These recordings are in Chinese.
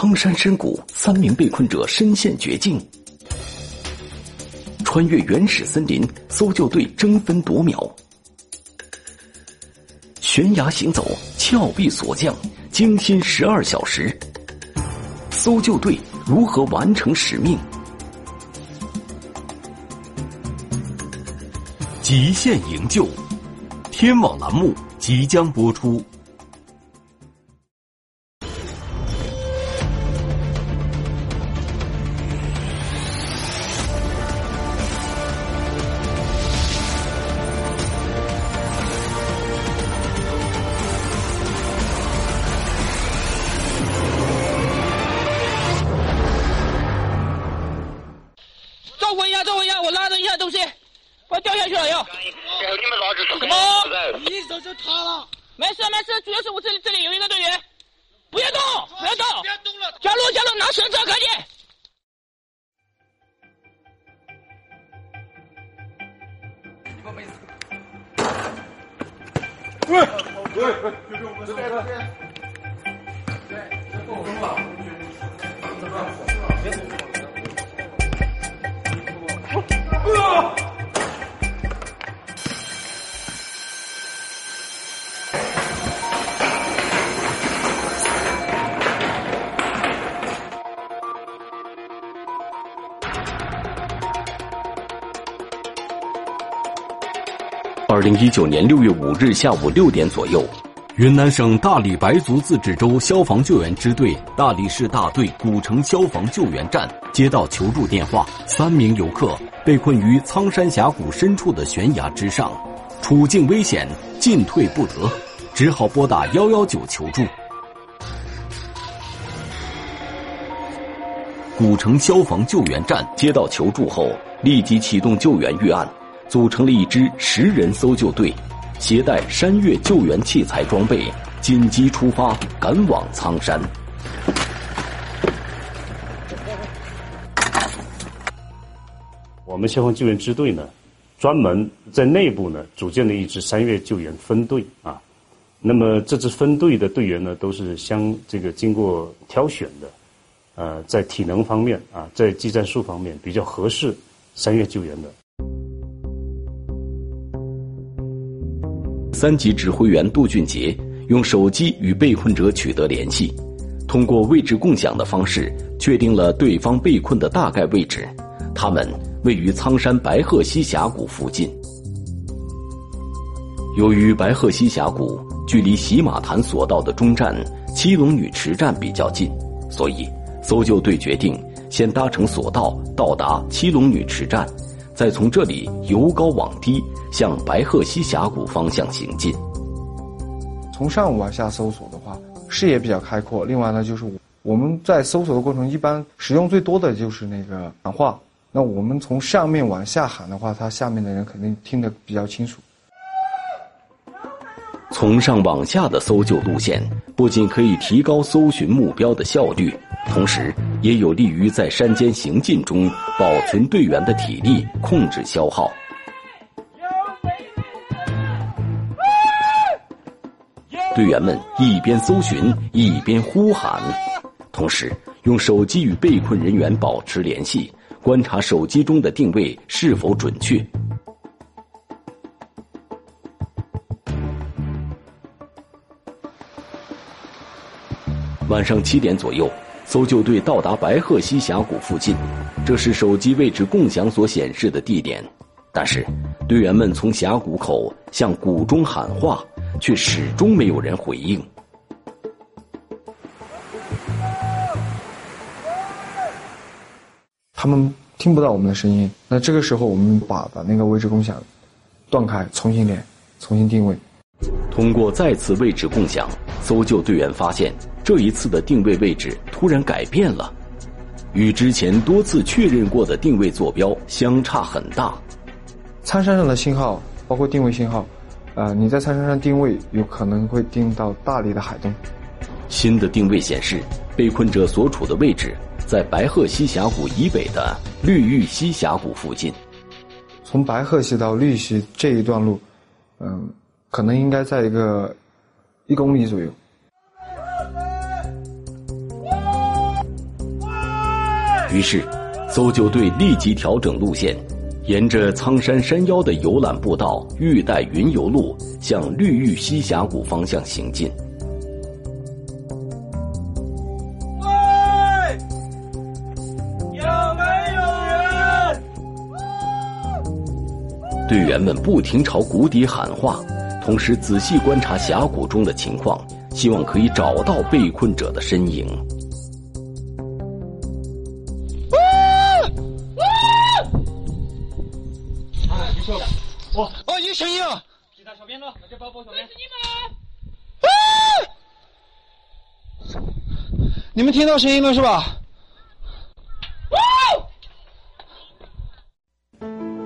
苍山深谷，三名被困者身陷绝境。穿越原始森林，搜救队争分夺秒。悬崖行走，峭壁锁降，惊心十二小时。搜救队如何完成使命？极限营救，天网栏目即将播出。照顾一下，照顾一下，我拉着一下东西，我掉下去了要。你们拉着什么？你手就塌了。没事没事，主要是我这里这里有一个队员，不要动，不要动，加入加入，拿绳子，赶紧。你把妹子。喂喂，就这我着。对，别动了，别动了。二零一九年六月五日下午六点左右，云南省大理白族自治州消防救援支队大理市大队古城消防救援站接到求助电话，三名游客被困于苍山峡谷深处的悬崖之上，处境危险，进退不得，只好拨打幺幺九求助。古城消防救援站接到求助后，立即启动救援预案。组成了一支十人搜救队，携带山岳救援器材装备，紧急出发，赶往苍山。我们消防救援支队呢，专门在内部呢组建了一支山岳救援分队啊。那么这支分队的队员呢，都是相这个经过挑选的，呃，在体能方面啊，在技战术方面比较合适山岳救援的。三级指挥员杜俊杰用手机与被困者取得联系，通过位置共享的方式确定了对方被困的大概位置。他们位于苍山白鹤溪峡谷附近。由于白鹤溪峡谷距离喜马潭索道的中站七龙女池站比较近，所以搜救队决定先搭乘索道到达七龙女池站。再从这里由高往低向白鹤溪峡谷方向行进。从上往下搜索的话，视野比较开阔。另外呢，就是我们在搜索的过程，一般使用最多的就是那个喊话。那我们从上面往下喊的话，他下面的人肯定听得比较清楚。从上往下的搜救路线，不仅可以提高搜寻目标的效率，同时也有利于在山间行进中保存队员的体力，控制消耗。队员们一边搜寻，一边呼喊，同时用手机与被困人员保持联系，观察手机中的定位是否准确。晚上七点左右，搜救队到达白鹤溪峡谷附近，这是手机位置共享所显示的地点。但是，队员们从峡谷口向谷中喊话，却始终没有人回应。们听不到我们的声音。那这个时候，我们把把那个位置共享断开，重新连，重新定位。通过再次位置共享，搜救队员发现。这一次的定位位置突然改变了，与之前多次确认过的定位坐标相差很大。苍山上的信号，包括定位信号，呃，你在苍山上定位有可能会定到大理的海东。新的定位显示，被困者所处的位置在白鹤溪峡谷以北的绿玉溪峡谷附近。从白鹤溪到绿溪这一段路，嗯，可能应该在一个一公里左右。于是，搜救队立即调整路线，沿着苍山山腰的游览步道玉带云游路向绿玉溪峡谷方向行进。队员们不停朝谷底喊话，同时仔细观察峡谷中的情况，希望可以找到被困者的身影。我哦，有声音啊！其他小编呢？那就包包小编。是你们！你们听到声音了是吧？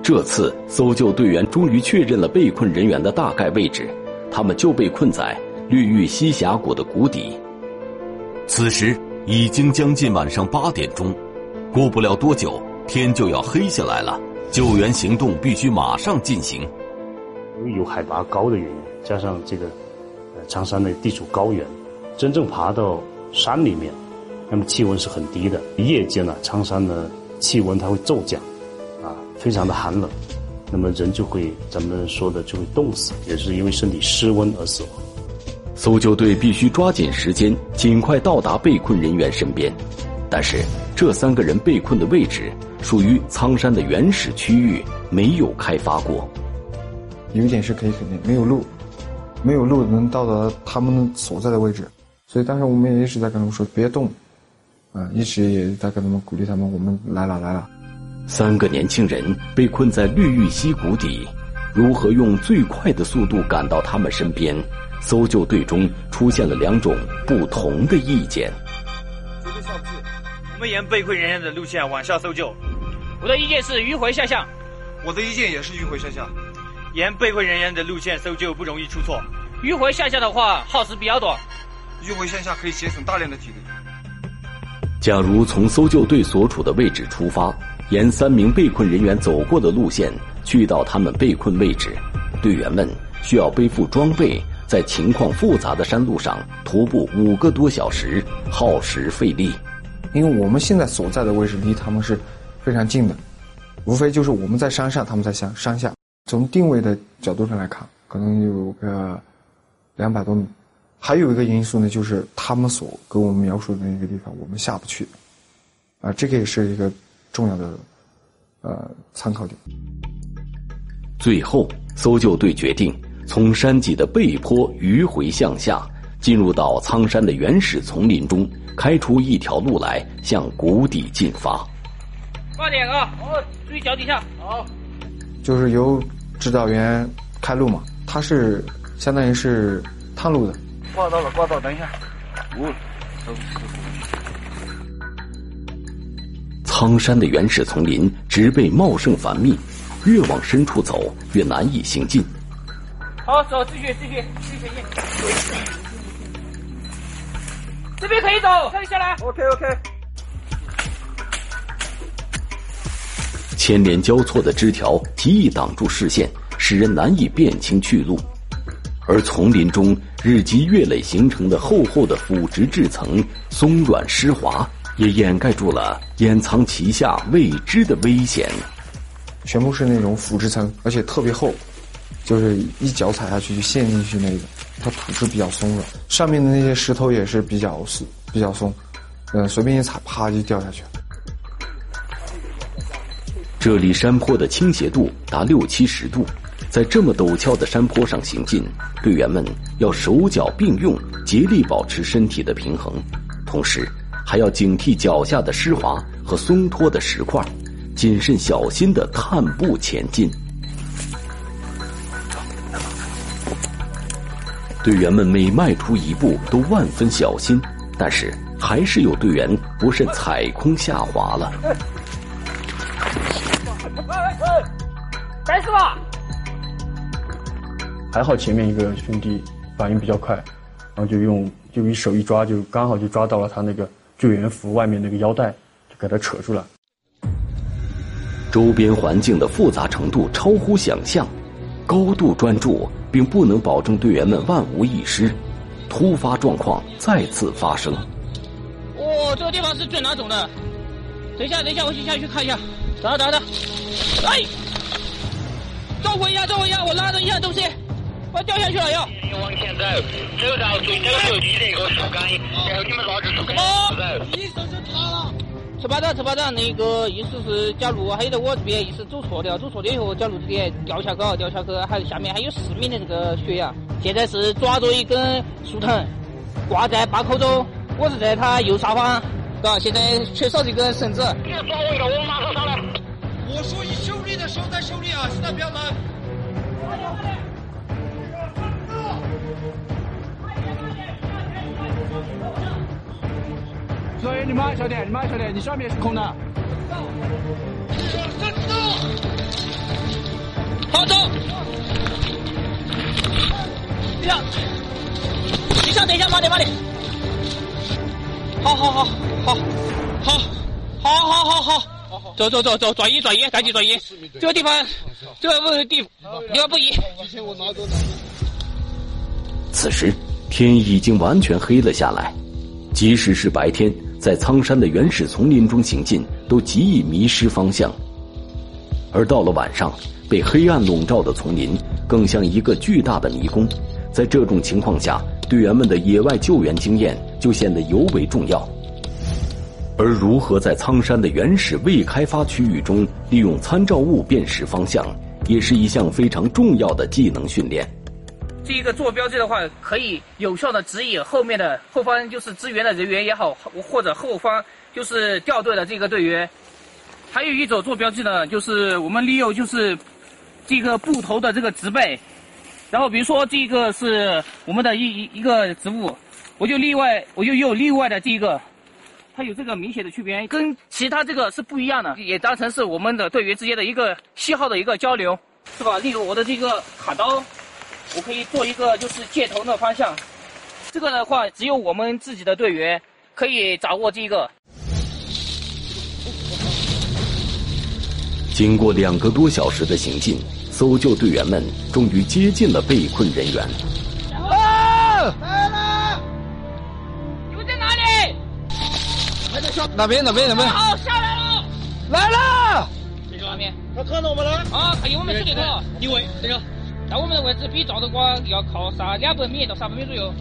这次搜救队员终于确认了被困人员的大概位置，他们就被困在绿玉溪峡谷的谷底。此时已经将近晚上八点钟，过不了多久天就要黑下来了，救援行动必须马上进行。由于有海拔高的原因，加上这个呃苍山的地处高原，真正爬到山里面，那么气温是很低的。夜间呢，苍山的气温它会骤降，非常的寒冷，那么人就会咱们说的就会冻死，也是因为身体失温而死亡。搜救队必须抓紧时间，尽快到达被困人员身边。但是这三个人被困的位置属于苍山的原始区域，没有开发过。有一点是可以肯定，没有路，没有路能到达他们所在的位置，所以当时我们也一直在跟他们说别动，啊，一直也在跟他们鼓励他们，我们来了来了。三个年轻人被困在绿玉溪谷底，如何用最快的速度赶到他们身边？搜救队中出现了两种不同的意见。绝对下不去，我们沿被困人员的路线往下搜救。我的意见是迂回下降。我的意见也是迂回下降。沿被困人员的路线搜救不容易出错，迂回向下的话耗时比较短。迂回向下可以节省大量的体力。假如从搜救队所处的位置出发，沿三名被困人员走过的路线去到他们被困位置，队员们需要背负装备，在情况复杂的山路上徒步五个多小时，耗时费力。因为我们现在所在的位置离他们是非常近的，无非就是我们在山上，他们在山山下。从定位的角度上来看，可能有个两百多米。还有一个因素呢，就是他们所跟我们描述的那个地方，我们下不去。啊，这个也是一个重要的呃参考点。最后，搜救队决定从山脊的背坡迂回向下，进入到苍山的原始丛林中，开出一条路来向谷底进发。快点啊！哦，注意脚底下。好。就是由指导员开路嘛，他是相当于是探路的。挂到了，挂到，等一下。五。苍山的原始丛林植被茂盛繁密，越往深处走越难以行进。好，走，继续，继续，继续。这边可以走，可以下来。OK，OK。牵连交错的枝条极易挡住视线，使人难以辨清去路。而丛林中日积月累形成的厚厚的腐殖质层，松软湿滑，也掩盖住了掩藏其下未知的危险。全部是那种腐殖层，而且特别厚，就是一脚踩下去就陷进去那个。它土质比较松软，上面的那些石头也是比较松，比较松，嗯，随便一踩，啪就掉下去了。这里山坡的倾斜度达六七十度，在这么陡峭的山坡上行进，队员们要手脚并用，竭力保持身体的平衡，同时还要警惕脚下的湿滑和松脱的石块，谨慎小心的探步前进。队员们每迈出一步都万分小心，但是还是有队员不慎踩空下滑了。开始了！还好前面一个兄弟反应比较快，然后就用就一手一抓，就刚好就抓到了他那个救援服外面那个腰带，就给他扯出来。周边环境的复杂程度超乎想象，高度专注并不能保证队员们万无一失，突发状况再次发生。哦，这个地方是最难走的。等一下，等一下，我去下去看一下。等等，等着。哎，照顾一下，照顾一下，我拉着一下东西，我掉下去了要。往前走，走到最走楼梯的一个树干，然后你们拉着树干走。一手就塌了。十八站，十八站，那个意思是，假如还有在我这边意思走错了，走错了以后，假如这边掉下去，掉下去，还下面还有四米的这个悬崖。现在是抓着一根树藤，挂在把口中，我是在他右上方，嘎，现在缺少这根绳子。别抓我了，我马上上来。我说你修理的手在手里啊，现在不要忙。所以你们安小点，你们安小点，你上面是空的。好走。等一下，等一下，等一下，慢点，慢点。好好好，好，好，好好好好。走走走走，转移转移，赶紧转移。这个地方，这个地地方不移。此时天已经完全黑了下来，即使是白天，在苍山的原始丛林中行进，都极易迷失方向。而到了晚上，被黑暗笼罩的丛林更像一个巨大的迷宫。在这种情况下，队员们的野外救援经验就显得尤为重要。而如何在苍山的原始未开发区域中利用参照物辨识方向，也是一项非常重要的技能训练。这一个做标记的话，可以有效的指引后面的后方就是支援的人员也好，或者后方就是掉队的这个队员。还有一种做标记呢，就是我们利用就是这个布头的这个植被，然后比如说这个是我们的一一一个植物，我就例外我就用另外的这一个，它有这个明显的区别，跟其他这个是不一样的，也当成是我们的队员之间的一个信号的一个交流，是吧？例如我的这个卡刀。我可以做一个就是箭头的方向，这个的话只有我们自己的队员可以掌握这个。经过两个多小时的行进，搜救队员们终于接近了被困人员。啊！来了！你们在哪里？哪边？哪边？哪边？好，下来了！来了！这个外面。他看到我们了？啊，看见我们这里头，因为这个。在我们的位置比赵德光要靠上两百米到三百米左右。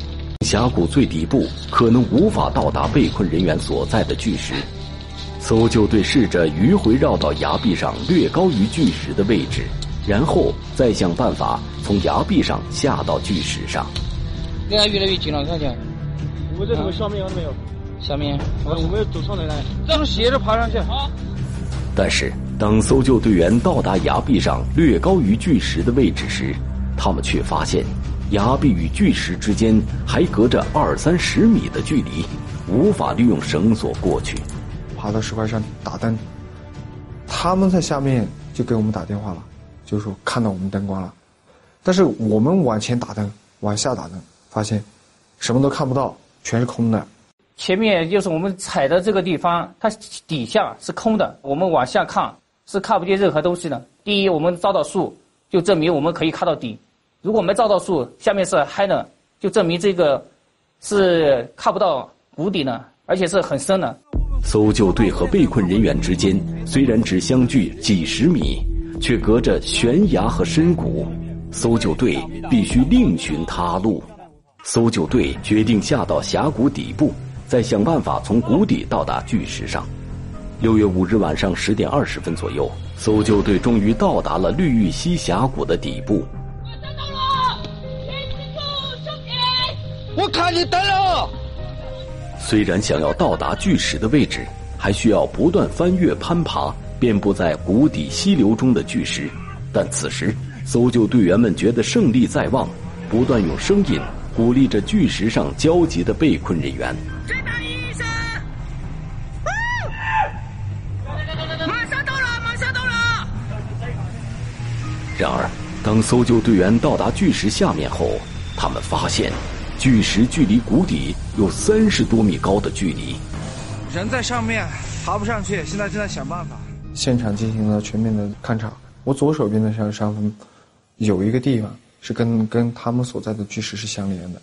峡谷最底部可能无法到达被困人员所在的巨石，搜救队试着迂回绕到崖壁上略高于巨石的位置，然后再想办法从崖壁上下到巨石上。离他越来越近了，看见？我们在这个下面看到没有？下面。我们要走上来了，走斜着爬上去。好。但是，当搜救队员到达崖壁上略高于巨石的位置时，他们却发现，崖壁与巨石之间还隔着二三十米的距离，无法利用绳索过去。爬到石块上打灯，他们在下面就给我们打电话了，就说看到我们灯光了，但是我们往前打灯，往下打灯，发现什么都看不到，全是空的。前面就是我们踩的这个地方，它底下是空的。我们往下看是看不见任何东西的。第一，我们照到树，就证明我们可以看到底；如果没照到树，下面是黑的，就证明这个是看不到谷底的，而且是很深的。搜救队和被困人员之间虽然只相距几十米，却隔着悬崖和深谷，搜救队必须另寻他路。搜救队决定下到峡谷底部。再想办法从谷底到达巨石上。六月五日晚上十点二十分左右，搜救队终于到达了绿玉溪峡谷的底部。我看见灯了。虽然想要到达巨石的位置，还需要不断翻越攀爬遍布在谷底溪流中的巨石，但此时搜救队员们觉得胜利在望，不断用声音鼓励着巨石上焦急的被困人员。当搜救队员到达巨石下面后，他们发现，巨石距离谷底有三十多米高的距离。人在上面，爬不上去，现在正在想办法。现场进行了全面的勘查。我左手边的上上方，有一个地方是跟跟他们所在的巨石是相连的。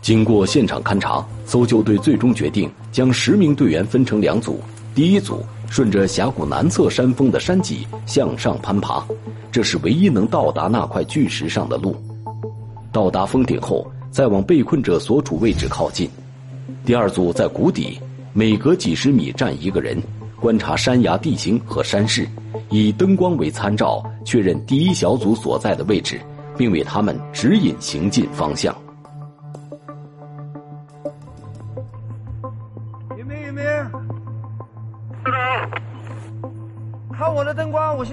经过现场勘查，搜救队最终决定将十名队员分成两组，第一组顺着峡谷南侧山峰的山脊向上攀爬，这是唯一能到达那块巨石上的路。到达峰顶后，再往被困者所处位置靠近。第二组在谷底，每隔几十米站一个人，观察山崖地形和山势，以灯光为参照，确认第一小组所在的位置，并为他们指引行进方向。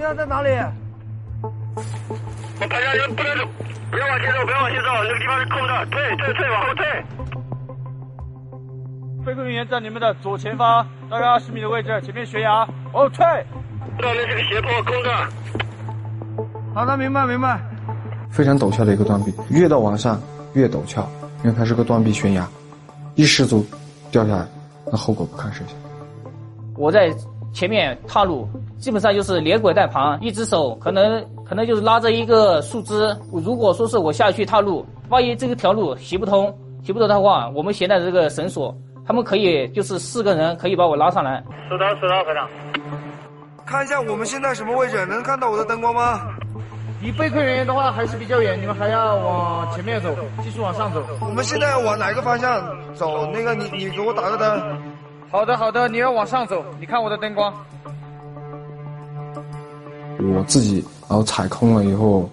灯光，我现在在哪里？我跑下去，不能走，不要往前走，不要往前走，那个地方是空的，退退退，往后退。被困人员在你们的左前方，大概二十米的位置，前面悬崖，往后退。知道那是个斜坡，空的。好的，明白明白。非常陡峭的一个断壁，越到往上越陡峭，因为它是个断壁悬崖，一失足掉下来，那后果不堪设想。我在前面踏路，基本上就是连滚带爬，一只手可能可能就是拉着一个树枝。如果说是我下去踏路，万一这个条路行不通，行不通的话，我们携带的这个绳索，他们可以就是四个人可以把我拉上来。收到，收到，排长。看一下我们现在什么位置，能看到我的灯光吗？离被困人员的话还是比较远，你们还要往前面走，继续往上走。我们现在往哪个方向走？那个你你给我打个灯。好的，好的，你要往上走，你看我的灯光。我自己然后踩空了以后，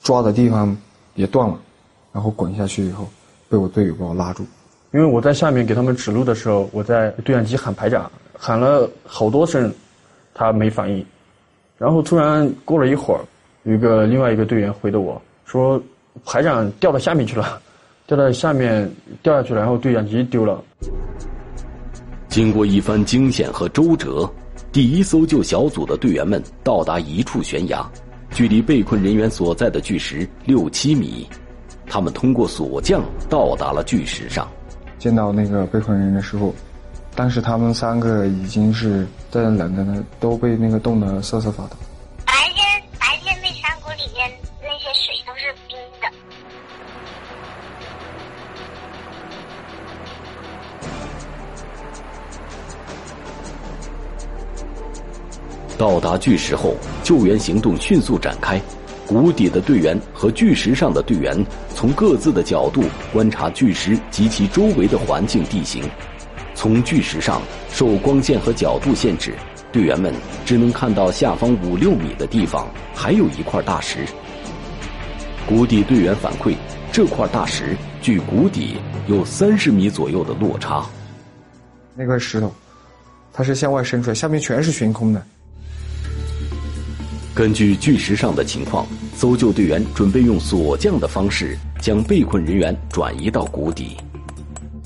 抓的地方也断了，然后滚下去以后，被我队友把我拉住。因为我在下面给他们指路的时候，我在对讲机喊排长，喊了好多声，他没反应。然后突然过了一会儿，有一个另外一个队员回的我说，排长掉到下面去了，掉到下面掉下去了，然后对讲机丢了。经过一番惊险和周折，第一搜救小组的队员们到达一处悬崖，距离被困人员所在的巨石六七米。他们通过锁降到达了巨石上。见到那个被困人员的时候，当时他们三个已经是在冷的呢，都被那个冻得瑟瑟发抖。到达巨石后，救援行动迅速展开。谷底的队员和巨石上的队员从各自的角度观察巨石及其周围的环境地形。从巨石上受光线和角度限制，队员们只能看到下方五六米的地方还有一块大石。谷底队员反馈，这块大石距谷底有三十米左右的落差。那块石头，它是向外伸出来，下面全是悬空的。根据巨石上的情况，搜救队员准备用索降的方式将被困人员转移到谷底。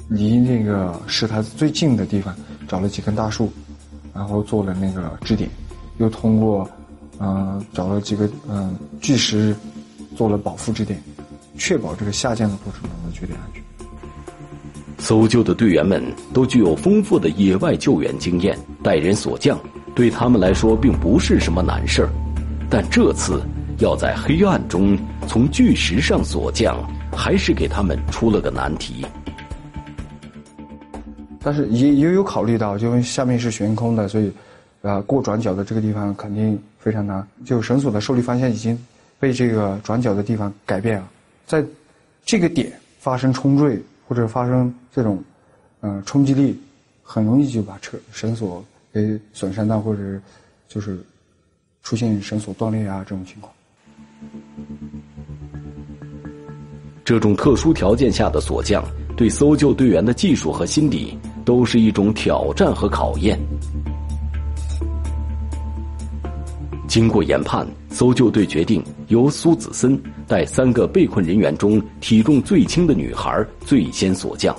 离那个石台子最近的地方找了几根大树，然后做了那个支点，又通过嗯、呃找了几个嗯、呃巨石做了保护支点，确保这个下降的过程中的绝对安全。搜救的队员们都具有丰富的野外救援经验，带人索降对他们来说并不是什么难事儿。但这次要在黑暗中从巨石上锁降，还是给他们出了个难题。但是也也有考虑到，因为下面是悬空的，所以，呃，过转角的这个地方肯定非常难。就绳索的受力方向已经被这个转角的地方改变了，在这个点发生冲坠或者发生这种，嗯、冲击力，很容易就把车绳索给损伤到，或者就是出现绳索断裂啊这种情况。这种特殊条件下的锁降，对搜救队员的技术和心理都是一种挑战和考验。经过研判，搜救队决定由苏子森带三个被困人员中体重最轻的女孩最先锁降，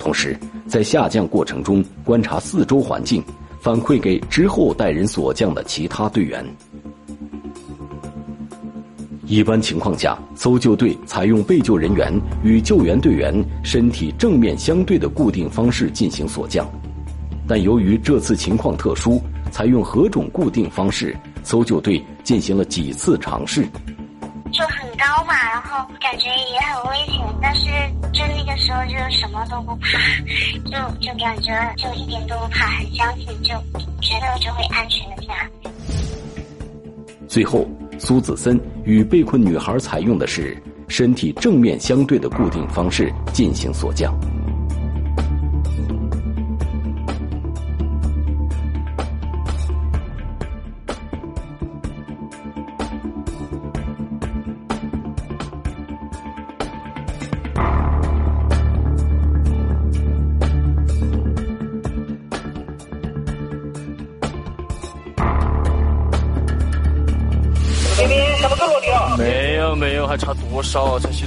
同时在下降过程中观察四周环境，反馈给之后带人锁降的其他队员。一般情况下，搜救队采用被救人员与救援队员身体正面相对的固定方式进行锁降，但由于这次情况特殊，采用何种固定方式，搜救队进行了几次尝试。就很高嘛，然后感觉也很危险，但是就那个时候就什么都不怕，就就感觉就一点都不怕，很相信，就觉得就会安全的下。最后，苏子森与被困女孩采用的是身体正面相对的固定方式进行锁降。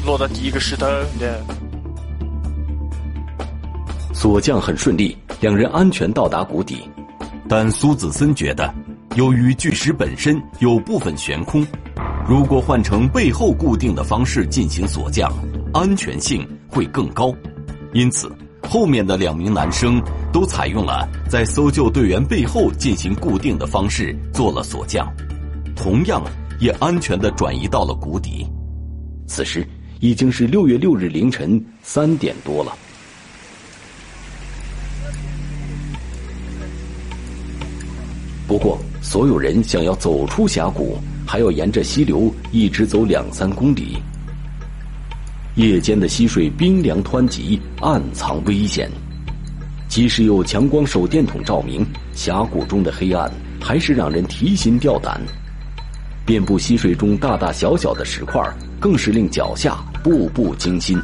落到第一个石头的？锁降很顺利，两人安全到达谷底。但苏子森觉得，由于巨石本身有部分悬空，如果换成背后固定的方式进行锁降，安全性会更高。因此，后面的两名男生都采用了在搜救队员背后进行固定的方式做了锁降，同样。也安全的转移到了谷底。此时已经是六月六日凌晨三点多了。不过，所有人想要走出峡谷，还要沿着溪流一直走两三公里。夜间的溪水冰凉湍急，暗藏危险。即使有强光手电筒照明，峡谷中的黑暗还是让人提心吊胆。遍布溪水中大大小小的石块，更是令脚下步步惊心。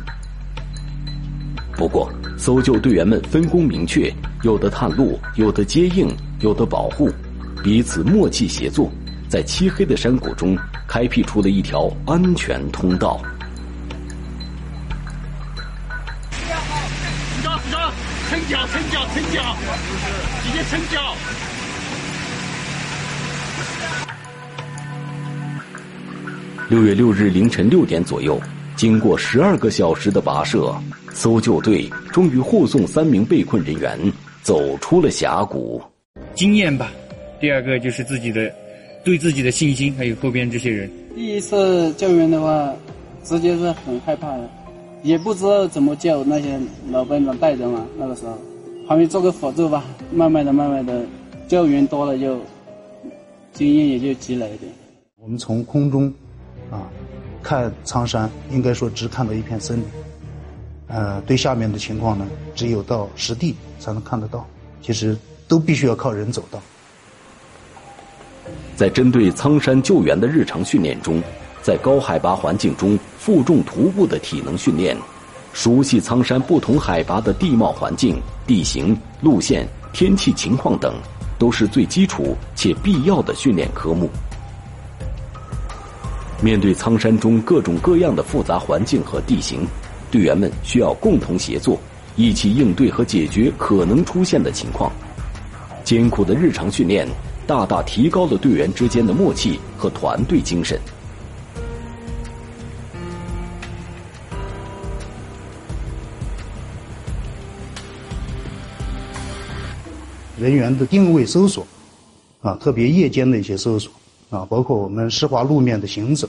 不过，搜救队员们分工明确，有的探路，有的接应，有的保护，彼此默契协作，在漆黑的山谷中开辟出了一条安全通道。撑脚撑脚撑脚，直接撑脚。六月六日凌晨六点左右，经过十二个小时的跋涉，搜救队终于护送三名被困人员走出了峡谷。经验吧，第二个就是自己的对自己的信心，还有后边这些人。第一次救援的话，直接是很害怕的，也不知道怎么救那些老班长带着嘛。那个时候，旁边做个辅助吧，慢慢的、慢慢的，救援多了就经验也就积累一点。我们从空中。啊，看苍山，应该说只看到一片森林。呃，对下面的情况呢，只有到实地才能看得到。其实都必须要靠人走到。在针对苍山救援的日常训练中，在高海拔环境中负重徒步的体能训练，熟悉苍山不同海拔的地貌环境、地形、路线、天气情况等，都是最基础且必要的训练科目。面对苍山中各种各样的复杂环境和地形，队员们需要共同协作，一起应对和解决可能出现的情况。艰苦的日常训练，大大提高了队员之间的默契和团队精神。人员的定位搜索，啊，特别夜间的一些搜索。啊，包括我们湿滑路面的行走、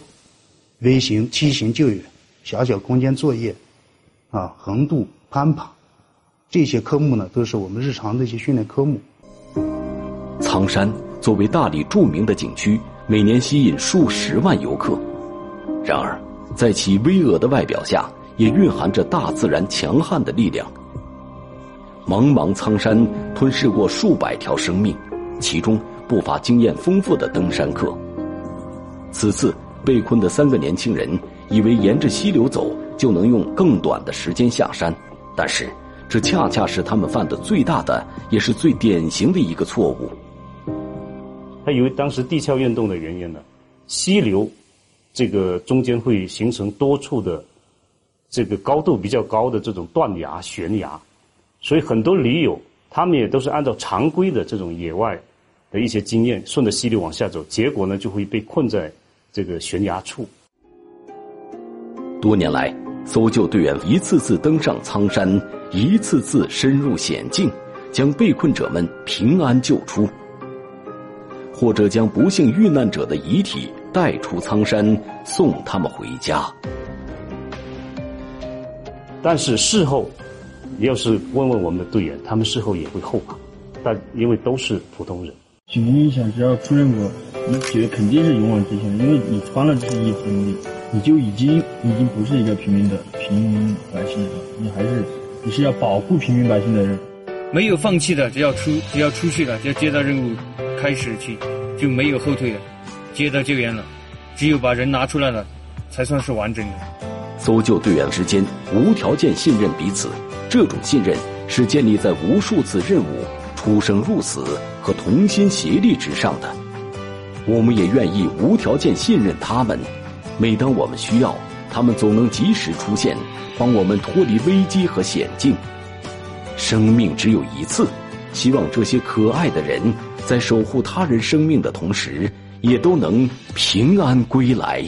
微型、梯形救援、狭小空间作业，啊，横渡、攀爬，这些科目呢，都是我们日常的一些训练科目。苍山作为大理著名的景区，每年吸引数十万游客。然而，在其巍峨的外表下，也蕴含着大自然强悍的力量。茫茫苍山吞噬过数百条生命，其中。不乏经验丰富的登山客。此次被困的三个年轻人以为沿着溪流走就能用更短的时间下山，但是这恰恰是他们犯的最大的也是最典型的一个错误。他以为当时地壳运动的原因呢，溪流这个中间会形成多处的这个高度比较高的这种断崖悬崖，所以很多驴友他们也都是按照常规的这种野外。的一些经验，顺着溪流往下走，结果呢就会被困在这个悬崖处。多年来，搜救队员一次次登上苍山，一次次深入险境，将被困者们平安救出，或者将不幸遇难者的遗体带出苍山，送他们回家。但是事后，要是问问我们的队员，他们事后也会后怕，但因为都是普通人。警民影响，只要出任务，你觉得肯定是勇往直前的，因为你穿了这些衣服，你你就已经已经不是一个平民的平民百姓了，你还是你是要保护平民百姓的人。没有放弃的，只要出只要出去了，就接到任务开始去，就没有后退的，接到救援了，只有把人拿出来了，才算是完整的。搜救队员之间无条件信任彼此，这种信任是建立在无数次任务出生入死和同心协力之上的。我们也愿意无条件信任他们，每当我们需要，他们总能及时出现，帮我们脱离危机和险境。生命只有一次，希望这些可爱的人在守护他人生命的同时，也都能平安归来。